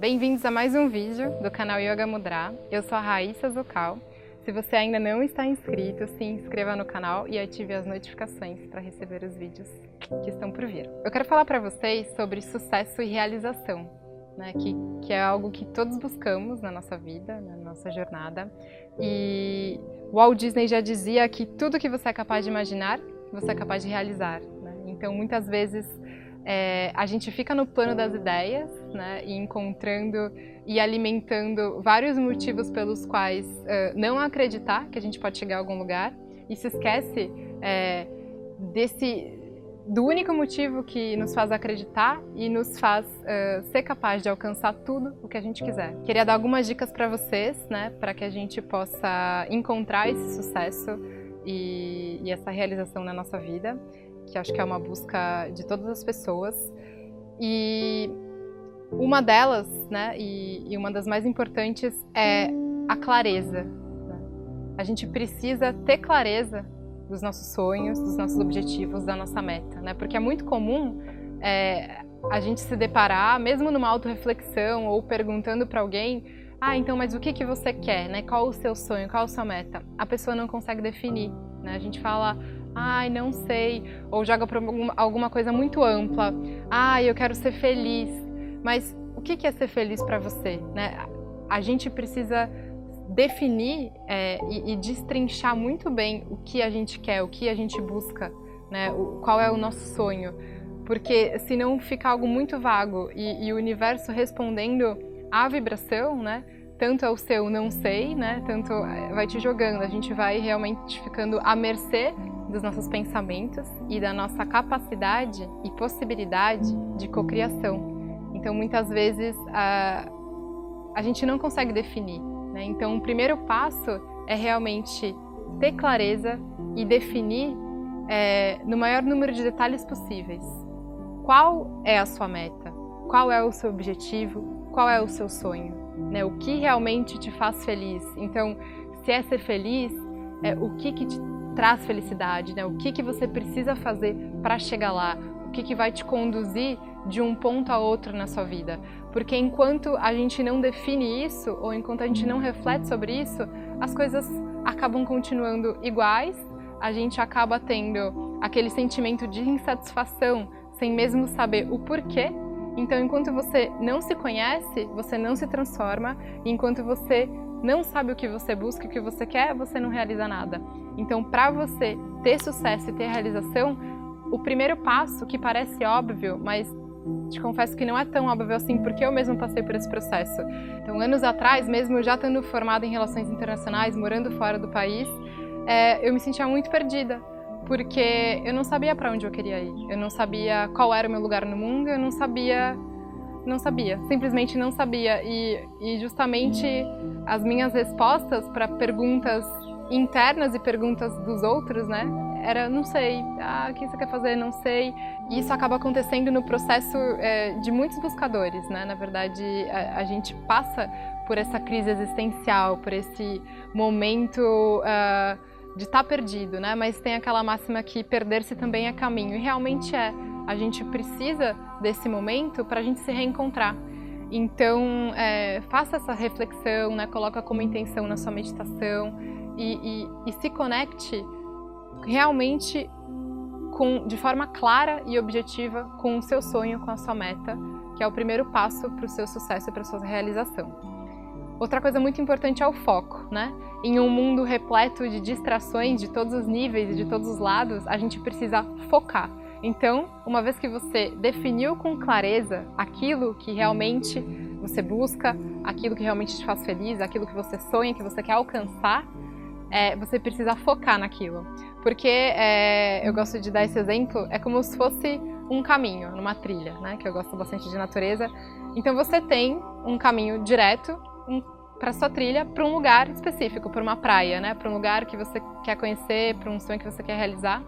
Bem-vindos a mais um vídeo do canal Yoga Mudra. Eu sou a Raíssa Zucal. Se você ainda não está inscrito, se inscreva no canal e ative as notificações para receber os vídeos que estão por vir. Eu quero falar para vocês sobre sucesso e realização, né? que, que é algo que todos buscamos na nossa vida, na nossa jornada. E Walt Disney já dizia que tudo que você é capaz de imaginar, você é capaz de realizar. Né? Então, muitas vezes é, a gente fica no plano das ideias, né, e encontrando e alimentando vários motivos pelos quais uh, não acreditar que a gente pode chegar a algum lugar e se esquece é, desse do único motivo que nos faz acreditar e nos faz uh, ser capaz de alcançar tudo o que a gente quiser. Queria dar algumas dicas para vocês, né, para que a gente possa encontrar esse sucesso e, e essa realização na nossa vida que acho que é uma busca de todas as pessoas. E uma delas, né, e, e uma das mais importantes, é a clareza. Né? A gente precisa ter clareza dos nossos sonhos, dos nossos objetivos, da nossa meta, né? Porque é muito comum é, a gente se deparar, mesmo numa autorreflexão ou perguntando para alguém, ah, então, mas o que, que você quer, né? Qual o seu sonho, qual a sua meta? A pessoa não consegue definir, né? A gente fala, ai, não sei, ou joga para alguma coisa muito ampla, ai, eu quero ser feliz. Mas o que é ser feliz para você? Né? A gente precisa definir é, e, e, destrinchar muito bem o que a gente quer, o que a gente busca, né? o, qual é o nosso sonho. Porque senão fica algo muito vago e, e o universo respondendo à vibração, né? tanto ao seu não sei, né? Tanto é, vai te jogando, a gente vai realmente ficando à mercê dos nossos pensamentos e da nossa capacidade e possibilidade de cocriação. Então, muitas vezes a, a gente não consegue definir. Né? Então, o primeiro passo é realmente ter clareza e definir é, no maior número de detalhes possíveis qual é a sua meta, qual é o seu objetivo, qual é o seu sonho, né? o que realmente te faz feliz. Então, se é ser feliz, é, o que, que te traz felicidade, né? O que, que você precisa fazer para chegar lá? O que, que vai te conduzir de um ponto a outro na sua vida? Porque enquanto a gente não define isso, ou enquanto a gente não reflete sobre isso, as coisas acabam continuando iguais, a gente acaba tendo aquele sentimento de insatisfação sem mesmo saber o porquê. Então, enquanto você não se conhece, você não se transforma, enquanto você não sabe o que você busca, o que você quer, você não realiza nada. Então, para você ter sucesso e ter realização, o primeiro passo, que parece óbvio, mas te confesso que não é tão óbvio assim, porque eu mesmo passei por esse processo. Então, anos atrás, mesmo já estando formada em relações internacionais, morando fora do país, é, eu me sentia muito perdida, porque eu não sabia para onde eu queria ir, eu não sabia qual era o meu lugar no mundo, eu não sabia não sabia, simplesmente não sabia. E, e justamente as minhas respostas para perguntas internas e perguntas dos outros, né? Era não sei, ah, o que você quer fazer? Não sei. E isso acaba acontecendo no processo é, de muitos buscadores, né? Na verdade, a, a, gente passa por essa crise existencial, por esse momento uh, de estar tá perdido, né? Mas tem aquela máxima que perder-se também é caminho, e realmente é. A gente precisa desse momento para a gente se reencontrar. Então, é, faça essa reflexão, né? coloca como intenção na sua meditação e, e, e se conecte realmente com, de forma clara e objetiva com o seu sonho, com a sua meta, que é o primeiro passo para o seu sucesso e para a sua realização. Outra coisa muito importante é o foco, né? Em um mundo repleto de distrações de todos os níveis e de todos os lados, a gente precisa focar. Então, uma vez que você definiu com clareza aquilo que realmente você busca, aquilo que realmente te faz feliz, aquilo que você sonha, que você quer alcançar, é, você precisa focar naquilo. Porque é, eu gosto de dar esse exemplo, é como se fosse um caminho, numa trilha, né? Que eu gosto bastante de natureza. Então você tem um caminho direto para sua trilha, para um lugar específico, para uma praia, né? Para um lugar que você quer conhecer, para um sonho que você quer realizar.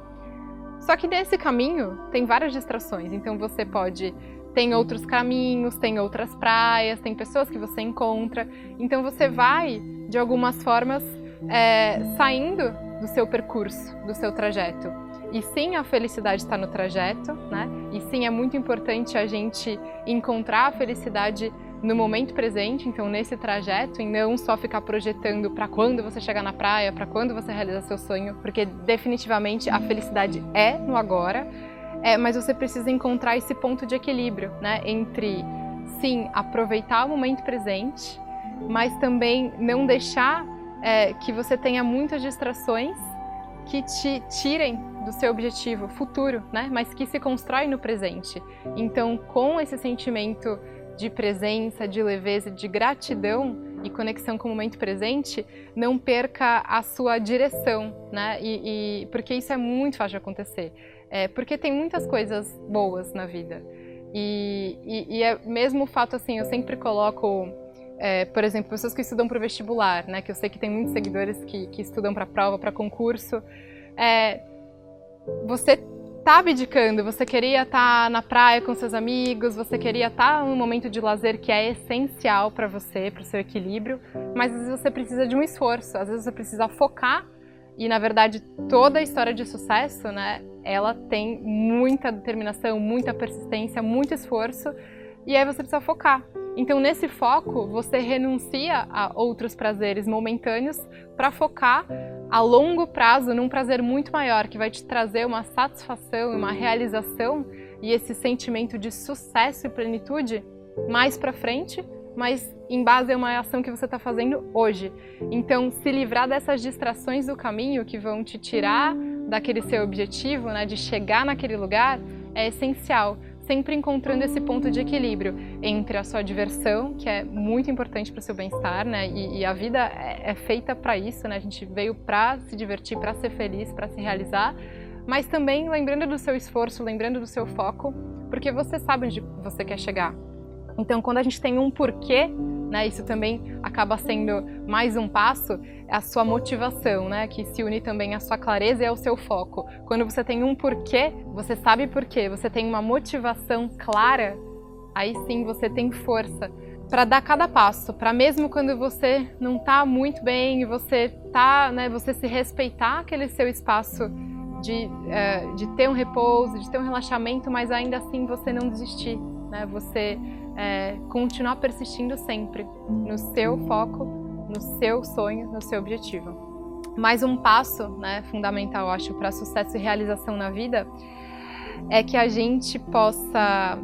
Só que nesse caminho tem várias distrações, então você pode tem outros caminhos, tem outras praias, tem pessoas que você encontra. Então você vai, de algumas formas, é, saindo do seu percurso, do seu trajeto. E sim, a felicidade está no trajeto, né? E sim, é muito importante a gente encontrar a felicidade no momento presente, então nesse trajeto, e não só ficar projetando para quando você chegar na praia, para quando você realizar seu sonho, porque definitivamente a felicidade é no agora, é, mas você precisa encontrar esse ponto de equilíbrio, né, entre sim aproveitar o momento presente, mas também não deixar é, que você tenha muitas distrações que te tirem do seu objetivo futuro, né? Mas que se constrói no presente. Então, com esse sentimento de presença, de leveza, de gratidão e conexão com o momento presente, não perca a sua direção, né? E, e porque isso é muito fácil de acontecer. É, porque tem muitas coisas boas na vida. E, e, e é mesmo o fato assim, eu sempre coloco é, por exemplo, pessoas que estudam para o vestibular, né? Que eu sei que tem muitos seguidores que, que estudam para prova, para concurso. É, você tá abdicando, você queria estar tá na praia com seus amigos, você queria estar tá num momento de lazer que é essencial para você, para o seu equilíbrio, mas às vezes você precisa de um esforço, às vezes você precisa focar. E na verdade toda a história de sucesso, né, ela tem muita determinação, muita persistência, muito esforço. E aí você precisa focar. Então, nesse foco, você renuncia a outros prazeres momentâneos para focar a longo prazo num prazer muito maior, que vai te trazer uma satisfação, uma realização e esse sentimento de sucesso e plenitude mais para frente, mas em base a uma ação que você está fazendo hoje. Então, se livrar dessas distrações do caminho que vão te tirar daquele seu objetivo, né, de chegar naquele lugar, é essencial sempre encontrando esse ponto de equilíbrio entre a sua diversão, que é muito importante para o seu bem-estar, né? E, e, a vida é, é feita para isso, né? A gente veio para se divertir, para ser feliz, para se realizar, mas também lembrando do seu esforço, lembrando do seu foco, porque você sabe onde você quer chegar. Então, quando a gente tem um porquê, né, isso também acaba sendo mais um passo, a sua motivação, né, que se une também à sua clareza e ao seu foco. Quando você tem um porquê, você sabe porquê, você tem uma motivação clara, aí sim você tem força para dar cada passo, para mesmo quando você não está muito bem e você tá, né, você se respeitar aquele seu espaço de, uh, de ter um repouso, de ter um relaxamento, mas ainda assim você não desistir, né, você é, continuar persistindo sempre no seu foco, no seu sonho, no seu objetivo. Mais um passo né, fundamental, acho, para sucesso e realização na vida é que a gente possa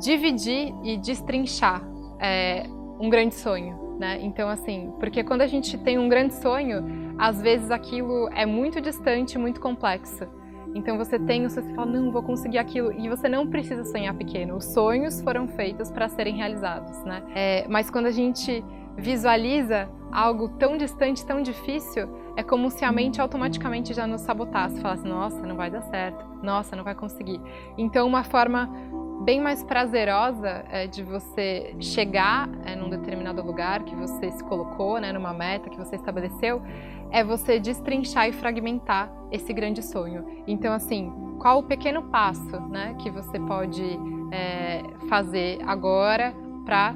dividir e destrinchar é, um grande sonho. Né? Então, assim, porque quando a gente tem um grande sonho, às vezes aquilo é muito distante, muito complexo. Então você tem o você fala, não, vou conseguir aquilo. E você não precisa sonhar pequeno. Os sonhos foram feitos para serem realizados, né? É, mas quando a gente visualiza algo tão distante, tão difícil, é como se a mente automaticamente já nos sabotasse, falasse, nossa, não vai dar certo, nossa, não vai conseguir. Então, uma forma bem mais prazerosa é, de você chegar é, num determinado lugar que você se colocou, né, numa meta que você estabeleceu, é você destrinchar e fragmentar esse grande sonho. Então, assim, qual o pequeno passo né, que você pode é, fazer agora para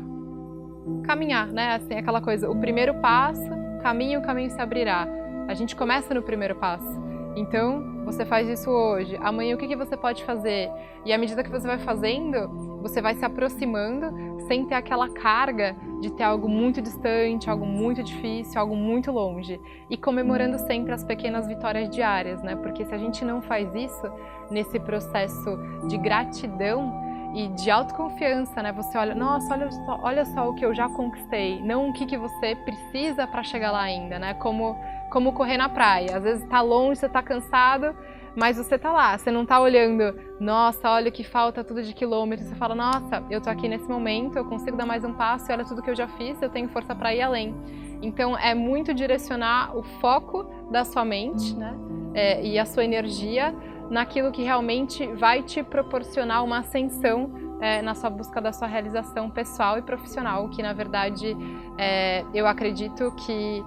caminhar, né? Assim, aquela coisa, o primeiro passo, caminho, o caminho se abrirá. A gente começa no primeiro passo. Então, você faz isso hoje. Amanhã, o que, que você pode fazer? E à medida que você vai fazendo, você vai se aproximando sem ter aquela carga de ter algo muito distante, algo muito difícil, algo muito longe. E comemorando sempre as pequenas vitórias diárias, né? Porque se a gente não faz isso nesse processo de gratidão, e de autoconfiança, né? Você olha, nossa, olha só, olha só o que eu já conquistei, não o que, que você precisa para chegar lá ainda, né? Como como correr na praia. Às vezes está longe, você está cansado, mas você está lá. Você não está olhando, nossa, olha que falta tudo de quilômetros. Você fala, nossa, eu estou aqui nesse momento, eu consigo dar mais um passo, e olha tudo que eu já fiz, eu tenho força para ir além. Então é muito direcionar o foco da sua mente, né? É, e a sua energia naquilo que realmente vai te proporcionar uma ascensão é, na sua busca da sua realização pessoal e profissional, que na verdade é, eu acredito que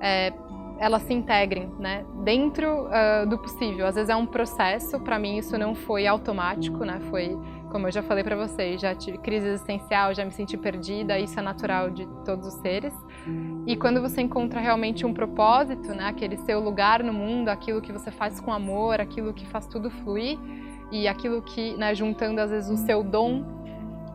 é, elas se integrem, né, dentro uh, do possível. Às vezes é um processo, para mim isso não foi automático, né, foi, como eu já falei para vocês, já tive crise existencial, já me senti perdida, isso é natural de todos os seres. E quando você encontra realmente um propósito, né, aquele seu lugar no mundo, aquilo que você faz com amor, aquilo que faz tudo fluir, e aquilo que, né, juntando às vezes o seu dom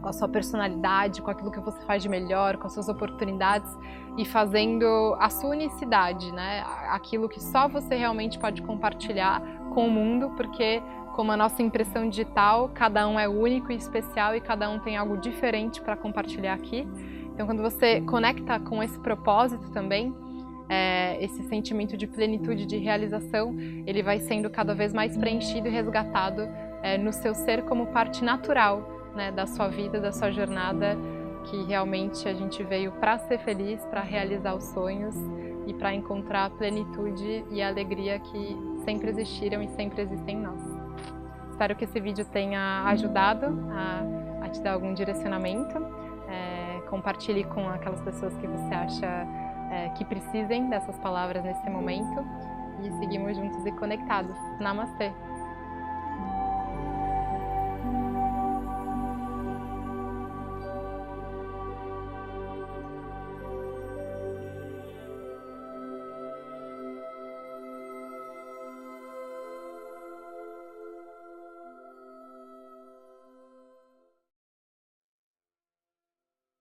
com a sua personalidade, com aquilo que você faz de melhor, com as suas oportunidades e fazendo a sua unicidade, né? Aquilo que só você realmente pode compartilhar com o mundo, porque como a nossa impressão digital, cada um é único e especial e cada um tem algo diferente para compartilhar aqui. Então, quando você conecta com esse propósito também, é, esse sentimento de plenitude, de realização, ele vai sendo cada vez mais preenchido e resgatado é, no seu ser como parte natural né, da sua vida, da sua jornada, que realmente a gente veio para ser feliz, para realizar os sonhos e para encontrar a plenitude e a alegria que sempre existiram e sempre existem em nós. Espero que esse vídeo tenha ajudado a, a te dar algum direcionamento. É, compartilhe com aquelas pessoas que você acha é, que precisem dessas palavras nesse momento e seguimos juntos e conectados. Namastê!